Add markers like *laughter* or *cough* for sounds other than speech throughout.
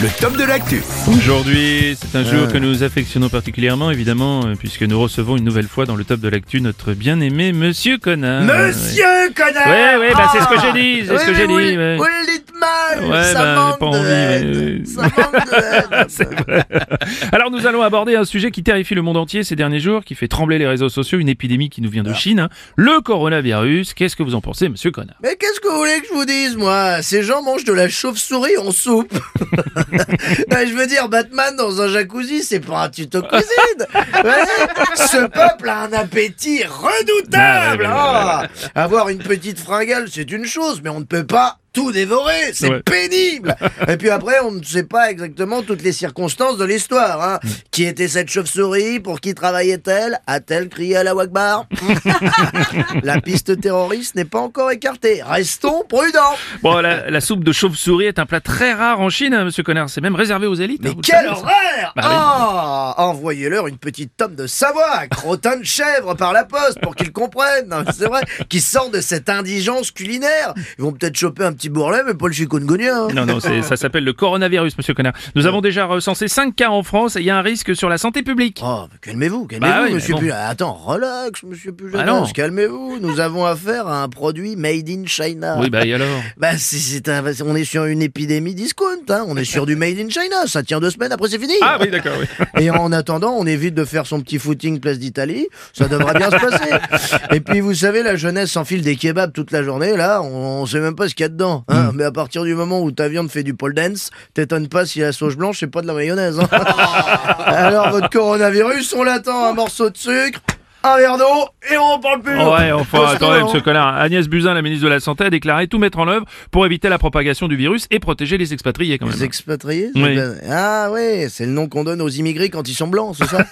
le top de l'actu. Aujourd'hui, c'est un jour que nous affectionnons particulièrement, évidemment, euh, puisque nous recevons une nouvelle fois dans le top de l'actu notre bien-aimé Monsieur Connard. Monsieur connard Ouais, ouais, bah c'est ce que Ah j'ai dit, c'est ce Oui, que j'ai dit. le- ouais. Vous le dites mal, Ouais, ça bah, manque pas de envie, mais- Ça manque de *laughs* haine. Alors nous allons aborder un sujet qui terrifie le monde entier ces derniers jours, qui fait trembler les réseaux sociaux, une épidémie qui nous vient de Chine, hein. le coronavirus. Qu'est-ce que vous en pensez, Monsieur Connard? Mais qu'est-ce que vous voulez que je vous dise, moi? Ces gens mangent de la chauve-souris en soupe. *laughs* Ben, je veux dire, Batman dans un jacuzzi, c'est pas un tuto cuisine. Ouais. Ce peuple a un appétit redoutable. Ah, ouais, ouais, Ah. Avoir une petite fringale, c'est une chose, mais on ne peut pas tout dévorer. C'est Ouais. pénible. *laughs* Et puis après, on ne sait pas exactement toutes les circonstances de l'histoire. Hein. Qui était cette chauve-souris? Pour qui travaillait-elle? A-t-elle crié à la Wagbar *laughs* La piste terroriste n'est pas encore écartée. Restons prudents. Bon, la, la soupe de chauve-souris est un plat très rare en Chine, hein, Monsieur Connard. C'est même réservé aux élites. Mais hein, quelle horreur Bah. Ah Envoyez-leur une petite tome de Savoie, crottin de chèvre par la poste pour qu'ils comprennent. C'est vrai, qu'ils sortent de cette indigence culinaire. Ils vont peut-être choper un petit bourrelet, mais pas le chikungunya. hein. Non, non, ça s'appelle le coronavirus, Monsieur Connard. Nous avons déjà recensé 5 cas en France et il y a un risque sur la santé publique. Oh, calmez-vous, calmez-vous, Bah oui, monsieur bon. Attends, relax, monsieur Pujadas, Ah non. calmez-vous. Nous avons affaire à un produit made in China. Oui, bah et alors *laughs* Bah, c'est un- on est sur une épidémie discount, hein. On est sur du made in China. Ça tient deux semaines, après c'est fini. Ah oui, d'accord, oui. *laughs* Et en attendant, on évite de faire son petit footing place d'Italie. Ça devrait bien se passer. Et puis, vous savez, la jeunesse s'enfile des kebabs toute la journée. Là, on, on sait même pas ce qu'il y a dedans. Hein. Mais à partir du moment où ta viande fait du pole dance, t'étonnes pas si la sauce blanche, c'est pas de la mayonnaise. hein. *laughs* Alors, votre coronavirus, on l'attend. Un morceau de sucre, un verre d'eau, et on en parle plus. Ouais, enfin, attendez, non. monsieur Collard. Agnès Buzyn, la ministre de la Santé, a déclaré tout mettre en œuvre pour éviter la propagation du virus et protéger les expatriés, quand même. Les expatriés Oui. Ah ouais, c'est le nom qu'on donne aux immigrés quand ils sont blancs, c'est ça *laughs*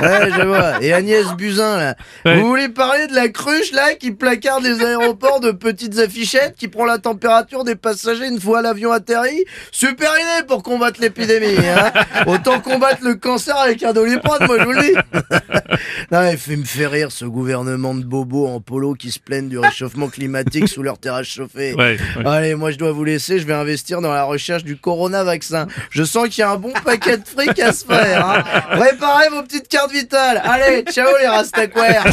Ouais, je vois. Et Agnès Buzyn, là. Ouais. Vous voulez parler de la cruche, là, qui placarde les aéroports de petites affichettes, qui prend la température des passagers une fois l'avion atterri? Super idée pour combattre l'épidémie, hein Autant combattre le cancer avec un doliprane, moi je vous le dis *laughs* Non, il fait me faire rire ce gouvernement de bobos en polo qui se plaignent du réchauffement climatique sous leur terrasse chauffée. Ouais, ouais. Allez, moi je dois vous laisser, je vais investir dans la recherche du corona vaccin. Je sens qu'il y a un bon paquet de fric à se faire. Hein. Préparez vos petites cartes vitales. Allez, ciao les rastaquaires